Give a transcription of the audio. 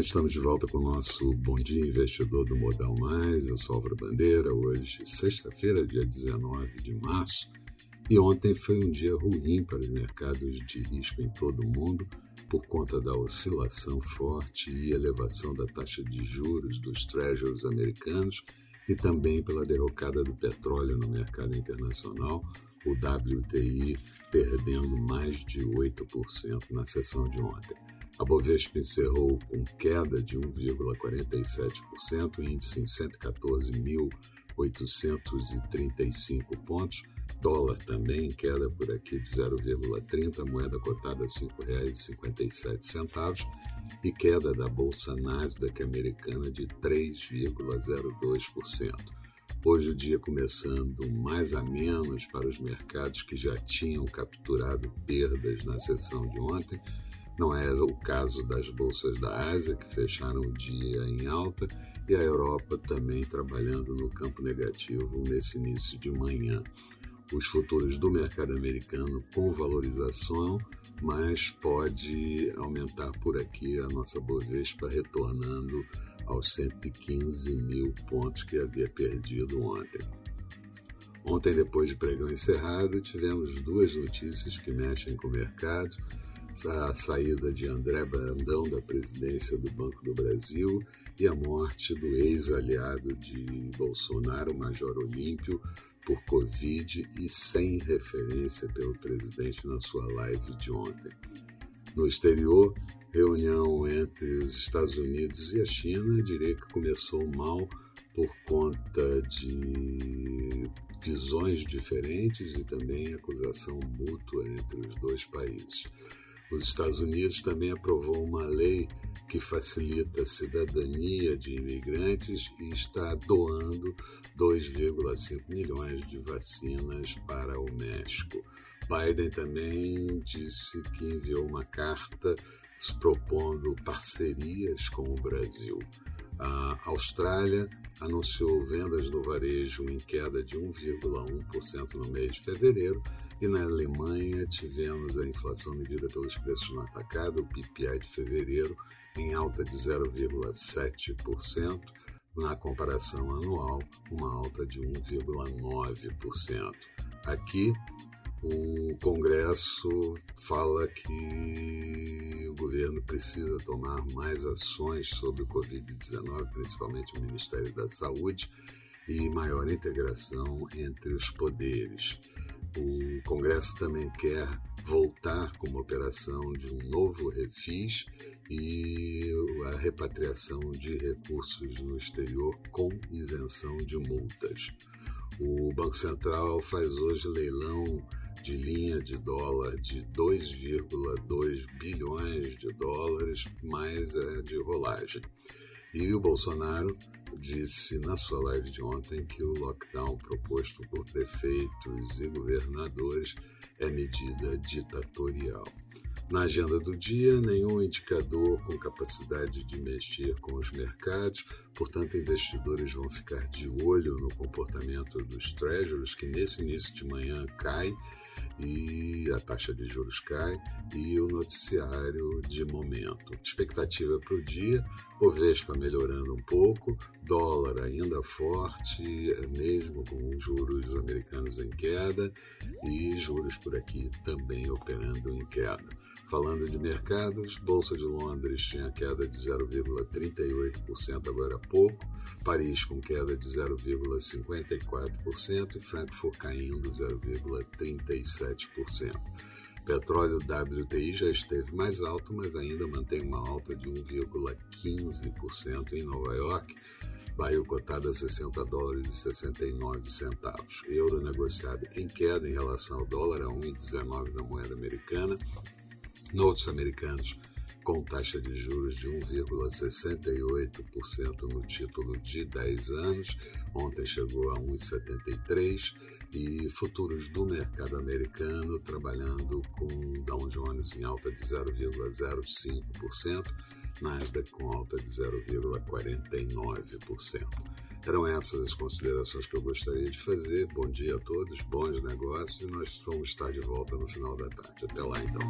estamos de volta com o nosso Bom Dia Investidor do Modal Mais. Eu sou Álvaro Bandeira, hoje, sexta-feira, dia 19 de março. E ontem foi um dia ruim para os mercados de risco em todo o mundo por conta da oscilação forte e elevação da taxa de juros dos treasuries americanos e também pela derrocada do petróleo no mercado internacional, o WTI perdendo mais de 8% na sessão de ontem. A Bovespa encerrou com queda de 1,47%, índice em 114.835 pontos. Dólar também queda por aqui de 0,30, moeda cotada a R$ 5,57 e queda da bolsa Nasdaq americana de 3,02%. Hoje o dia começando mais a menos para os mercados que já tinham capturado perdas na sessão de ontem, não é o caso das bolsas da Ásia, que fecharam o dia em alta, e a Europa também trabalhando no campo negativo nesse início de manhã. Os futuros do mercado americano com valorização, mas pode aumentar por aqui a nossa Bovespa retornando aos 115 mil pontos que havia perdido ontem. Ontem, depois de pregão encerrado, tivemos duas notícias que mexem com o mercado a saída de André Brandão da presidência do Banco do Brasil e a morte do ex-aliado de Bolsonaro, Major Olímpio, por Covid e sem referência pelo presidente na sua live de ontem. No exterior, reunião entre os Estados Unidos e a China, diria que começou mal por conta de visões diferentes e também acusação mútua entre os dois países. Os Estados Unidos também aprovou uma lei que facilita a cidadania de imigrantes e está doando 2,5 milhões de vacinas para o México. Biden também disse que enviou uma carta propondo parcerias com o Brasil. A Austrália anunciou vendas no varejo em queda de 1,1% no mês de fevereiro e na Alemanha tivemos a inflação medida pelos preços no atacado, o PPI de fevereiro, em alta de 0,7%, na comparação anual, uma alta de 1,9%. Aqui, o Congresso fala que o governo precisa tomar mais ações sobre o Covid-19, principalmente o Ministério da Saúde, e maior integração entre os poderes. O Congresso também quer voltar com uma operação de um novo refis e a repatriação de recursos no exterior com isenção de multas. O Banco Central faz hoje leilão de linha de dólar de 2,2 bilhões de dólares, mais a de rolagem. E o Bolsonaro disse na sua live de ontem que o lockdown proposto por prefeitos e governadores é medida ditatorial. Na agenda do dia, nenhum indicador com capacidade de mexer com os mercados, portanto, investidores vão ficar de olho no comportamento dos treasuries, que nesse início de manhã cai e a taxa de juros cai e o noticiário de momento. Expectativa para o dia, Bovespa melhorando um pouco, dólar ainda forte, mesmo com juros americanos em queda e juros por aqui também operando em queda. Falando de mercados, Bolsa de Londres tinha queda de 0,38% agora há pouco, Paris com queda de 0,54% e Frankfurt caindo 0,37%. Petróleo WTI já esteve mais alto, mas ainda mantém uma alta de 1,15% em Nova York. Barril cotado a 60 dólares e 69 centavos. Euro negociado em queda em relação ao dólar a 1,19 da moeda americana notes americanos com taxa de juros de 1,68% no título de 10 anos, ontem chegou a 1,73%, e futuros do mercado americano trabalhando com Dow Jones em alta de 0,05%, Nasdaq com alta de 0,49%. Eram essas as considerações que eu gostaria de fazer. Bom dia a todos, bons negócios e nós vamos estar de volta no final da tarde. Até lá então.